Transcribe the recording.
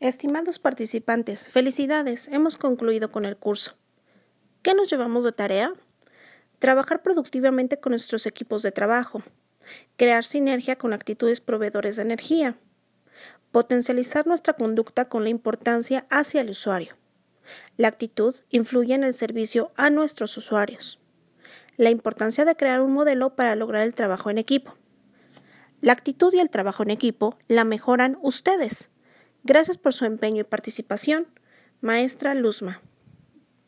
Estimados participantes, felicidades, hemos concluido con el curso. ¿Qué nos llevamos de tarea? Trabajar productivamente con nuestros equipos de trabajo, crear sinergia con actitudes proveedores de energía, potencializar nuestra conducta con la importancia hacia el usuario. La actitud influye en el servicio a nuestros usuarios. La importancia de crear un modelo para lograr el trabajo en equipo. La actitud y el trabajo en equipo la mejoran ustedes Gracias por su empeño y participación, maestra Luzma.